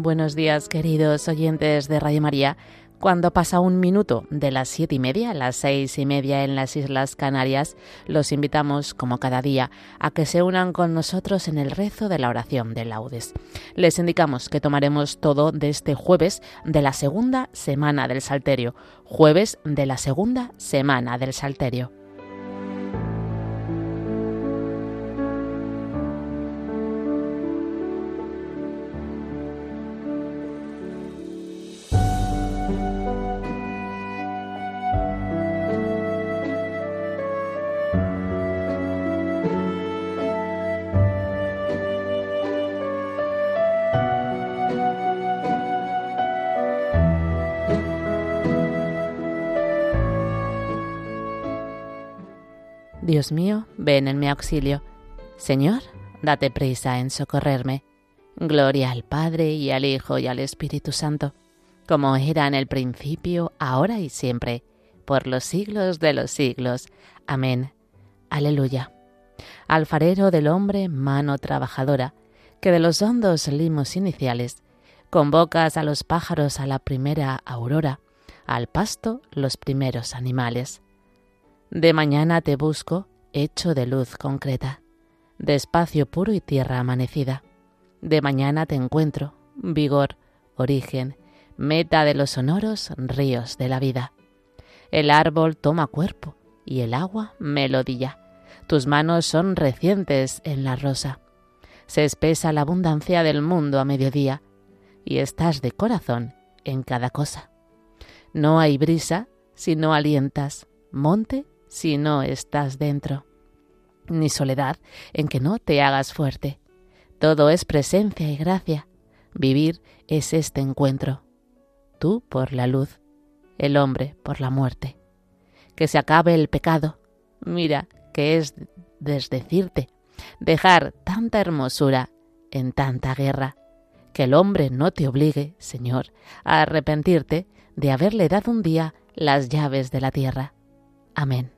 Buenos días, queridos oyentes de Radio María. Cuando pasa un minuto de las siete y media, las seis y media en las Islas Canarias, los invitamos, como cada día, a que se unan con nosotros en el rezo de la oración de laudes. Les indicamos que tomaremos todo de este jueves de la segunda semana del Salterio, jueves de la segunda semana del Salterio. Dios mío, ven en mi auxilio. Señor, date prisa en socorrerme. Gloria al Padre y al Hijo y al Espíritu Santo, como era en el principio, ahora y siempre, por los siglos de los siglos. Amén. Aleluya. Alfarero del hombre, mano trabajadora, que de los hondos limos iniciales convocas a los pájaros a la primera aurora, al pasto los primeros animales. De mañana te busco, hecho de luz concreta, de espacio puro y tierra amanecida. De mañana te encuentro, vigor, origen, meta de los sonoros ríos de la vida. El árbol toma cuerpo y el agua melodía. Tus manos son recientes en la rosa. Se espesa la abundancia del mundo a mediodía y estás de corazón en cada cosa. No hay brisa si no alientas, monte si no estás dentro, ni soledad en que no te hagas fuerte. Todo es presencia y gracia. Vivir es este encuentro. Tú por la luz, el hombre por la muerte. Que se acabe el pecado. Mira que es desdecirte, dejar tanta hermosura en tanta guerra. Que el hombre no te obligue, Señor, a arrepentirte de haberle dado un día las llaves de la tierra. Amén.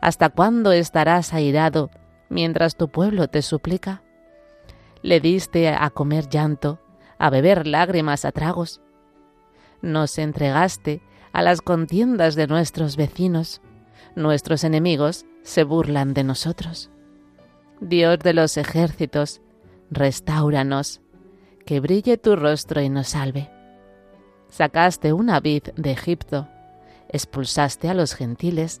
¿Hasta cuándo estarás airado mientras tu pueblo te suplica? Le diste a comer llanto, a beber lágrimas a tragos. Nos entregaste a las contiendas de nuestros vecinos. Nuestros enemigos se burlan de nosotros. Dios de los ejércitos, restauranos, que brille tu rostro y nos salve. Sacaste una vid de Egipto, expulsaste a los gentiles,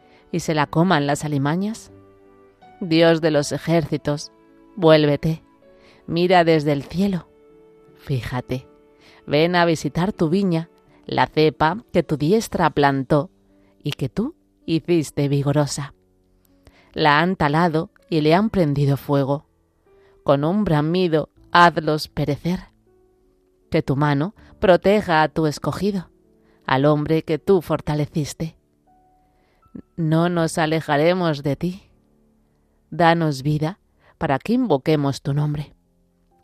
y se la coman las alimañas? Dios de los ejércitos, vuélvete, mira desde el cielo, fíjate, ven a visitar tu viña, la cepa que tu diestra plantó y que tú hiciste vigorosa. La han talado y le han prendido fuego. Con un bramido hazlos perecer. Que tu mano proteja a tu escogido, al hombre que tú fortaleciste no nos alejaremos de ti. Danos vida para que invoquemos tu nombre.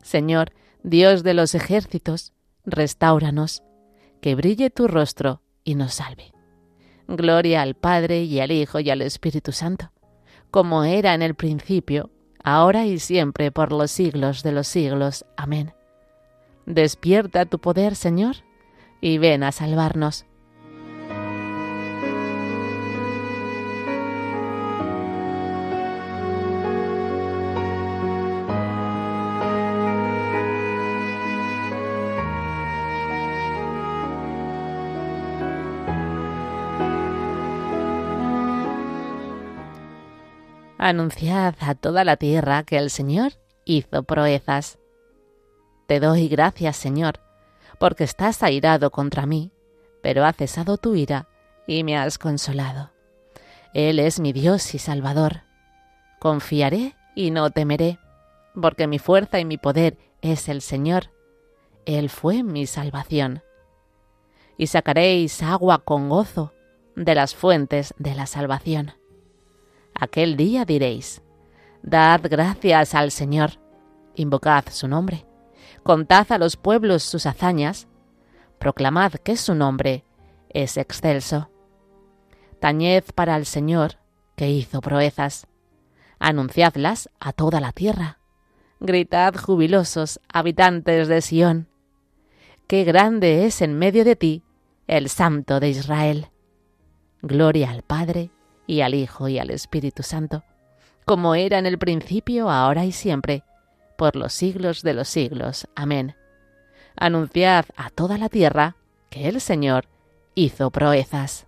Señor, Dios de los ejércitos, restauranos, que brille tu rostro y nos salve. Gloria al Padre y al Hijo y al Espíritu Santo, como era en el principio, ahora y siempre, por los siglos de los siglos. Amén. Despierta tu poder, Señor, y ven a salvarnos. Anunciad a toda la tierra que el Señor hizo proezas. Te doy gracias, Señor, porque estás airado contra mí, pero ha cesado tu ira y me has consolado. Él es mi Dios y Salvador. Confiaré y no temeré, porque mi fuerza y mi poder es el Señor. Él fue mi salvación. Y sacaréis agua con gozo de las fuentes de la salvación. Aquel día diréis, Dad gracias al Señor, invocad su nombre, contad a los pueblos sus hazañas, proclamad que su nombre es excelso. Tañed para el Señor, que hizo proezas. Anunciadlas a toda la tierra. Gritad jubilosos, habitantes de Sión. Qué grande es en medio de ti el Santo de Israel. Gloria al Padre, y al Hijo, y al Espíritu Santo, como era en el principio, ahora y siempre, por los siglos de los siglos. Amén. Anunciad a toda la tierra que el Señor hizo proezas.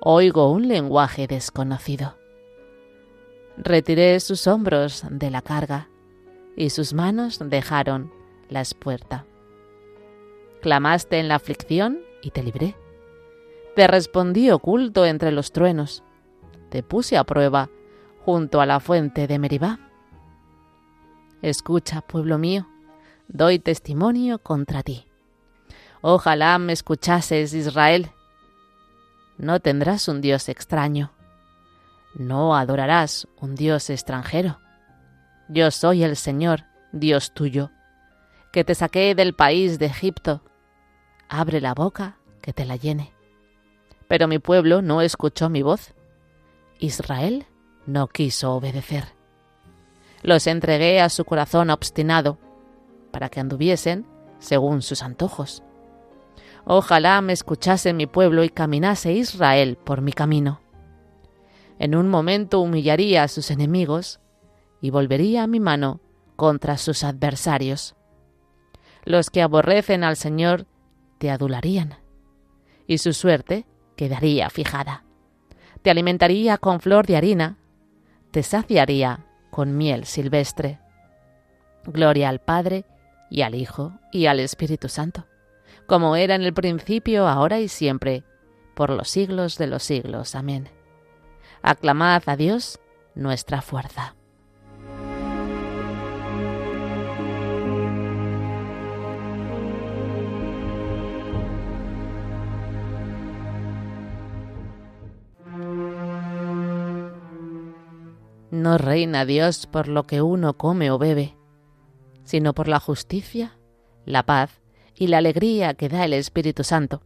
oigo un lenguaje desconocido. Retiré sus hombros de la carga y sus manos dejaron la espuerta. Clamaste en la aflicción y te libré. Te respondí oculto entre los truenos. Te puse a prueba junto a la fuente de Meribá. Escucha, pueblo mío, doy testimonio contra ti. Ojalá me escuchases, Israel, no tendrás un Dios extraño. No adorarás un Dios extranjero. Yo soy el Señor, Dios tuyo, que te saqué del país de Egipto. Abre la boca, que te la llene. Pero mi pueblo no escuchó mi voz. Israel no quiso obedecer. Los entregué a su corazón obstinado, para que anduviesen según sus antojos. Ojalá me escuchase mi pueblo y caminase Israel por mi camino. En un momento humillaría a sus enemigos y volvería mi mano contra sus adversarios. Los que aborrecen al Señor te adularían, y su suerte quedaría fijada. Te alimentaría con flor de harina, te saciaría con miel silvestre. Gloria al Padre, y al Hijo, y al Espíritu Santo como era en el principio, ahora y siempre, por los siglos de los siglos. Amén. Aclamad a Dios nuestra fuerza. No reina Dios por lo que uno come o bebe, sino por la justicia, la paz y la alegría que da el Espíritu Santo.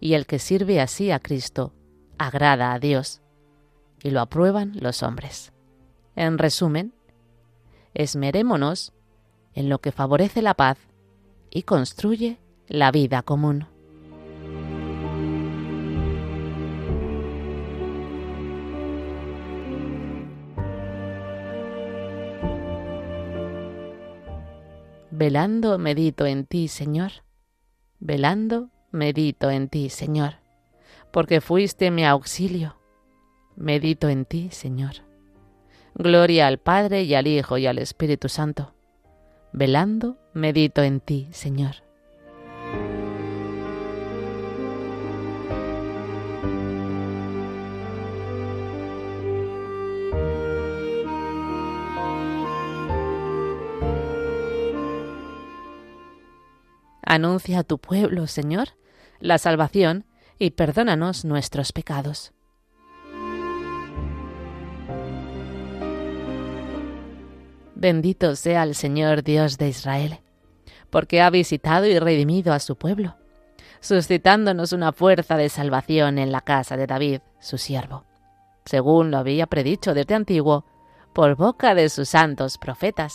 Y el que sirve así a Cristo agrada a Dios y lo aprueban los hombres. En resumen, esmerémonos en lo que favorece la paz y construye la vida común. Velando medito en ti, Señor. Velando medito en ti, Señor, porque fuiste mi auxilio. Medito en ti, Señor. Gloria al Padre y al Hijo y al Espíritu Santo. Velando medito en ti, Señor. Anuncia a tu pueblo, Señor, la salvación y perdónanos nuestros pecados. Bendito sea el Señor Dios de Israel, porque ha visitado y redimido a su pueblo, suscitándonos una fuerza de salvación en la casa de David, su siervo, según lo había predicho desde antiguo por boca de sus santos profetas.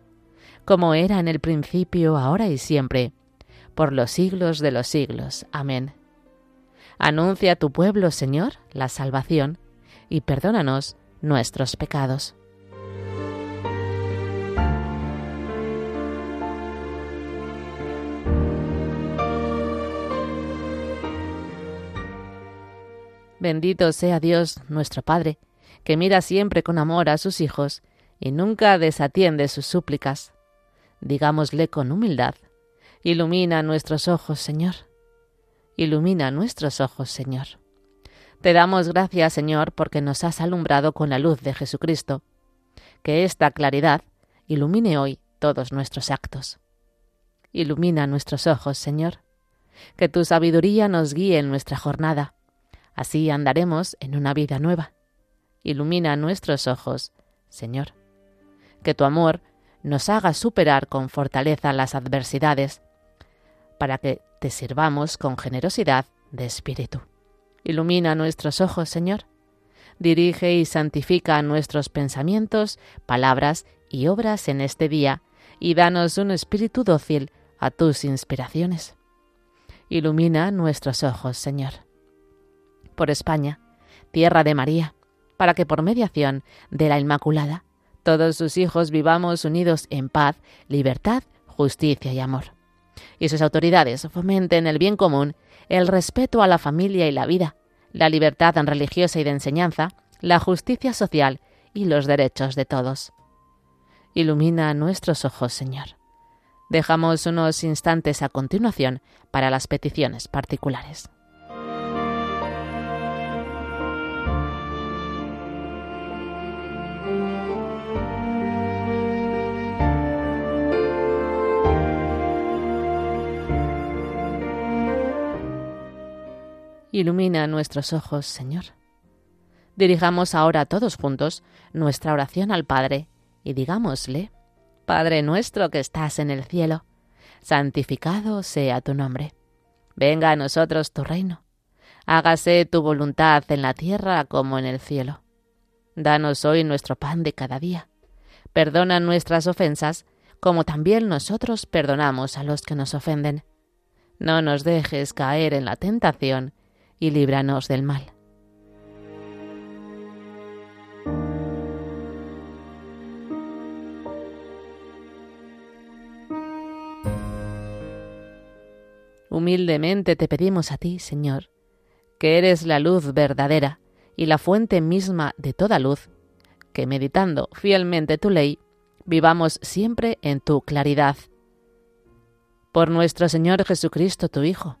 como era en el principio, ahora y siempre, por los siglos de los siglos. Amén. Anuncia a tu pueblo, Señor, la salvación, y perdónanos nuestros pecados. Bendito sea Dios, nuestro Padre, que mira siempre con amor a sus hijos y nunca desatiende sus súplicas. Digámosle con humildad, ilumina nuestros ojos, Señor ilumina nuestros ojos, Señor. Te damos gracias, Señor, porque nos has alumbrado con la luz de Jesucristo. Que esta claridad ilumine hoy todos nuestros actos. Ilumina nuestros ojos, Señor. Que tu sabiduría nos guíe en nuestra jornada. Así andaremos en una vida nueva. Ilumina nuestros ojos, Señor. Que tu amor nos haga superar con fortaleza las adversidades, para que te sirvamos con generosidad de espíritu. Ilumina nuestros ojos, Señor. Dirige y santifica nuestros pensamientos, palabras y obras en este día, y danos un espíritu dócil a tus inspiraciones. Ilumina nuestros ojos, Señor. Por España, tierra de María, para que por mediación de la Inmaculada, todos sus hijos vivamos unidos en paz, libertad, justicia y amor y sus autoridades fomenten el bien común, el respeto a la familia y la vida, la libertad religiosa y de enseñanza, la justicia social y los derechos de todos. Ilumina nuestros ojos, Señor. Dejamos unos instantes a continuación para las peticiones particulares. Ilumina nuestros ojos, Señor. Dirijamos ahora todos juntos nuestra oración al Padre y digámosle, Padre nuestro que estás en el cielo, santificado sea tu nombre. Venga a nosotros tu reino. Hágase tu voluntad en la tierra como en el cielo. Danos hoy nuestro pan de cada día. Perdona nuestras ofensas, como también nosotros perdonamos a los que nos ofenden. No nos dejes caer en la tentación, y líbranos del mal. Humildemente te pedimos a ti, Señor, que eres la luz verdadera y la fuente misma de toda luz, que meditando fielmente tu ley, vivamos siempre en tu claridad. Por nuestro Señor Jesucristo, tu Hijo,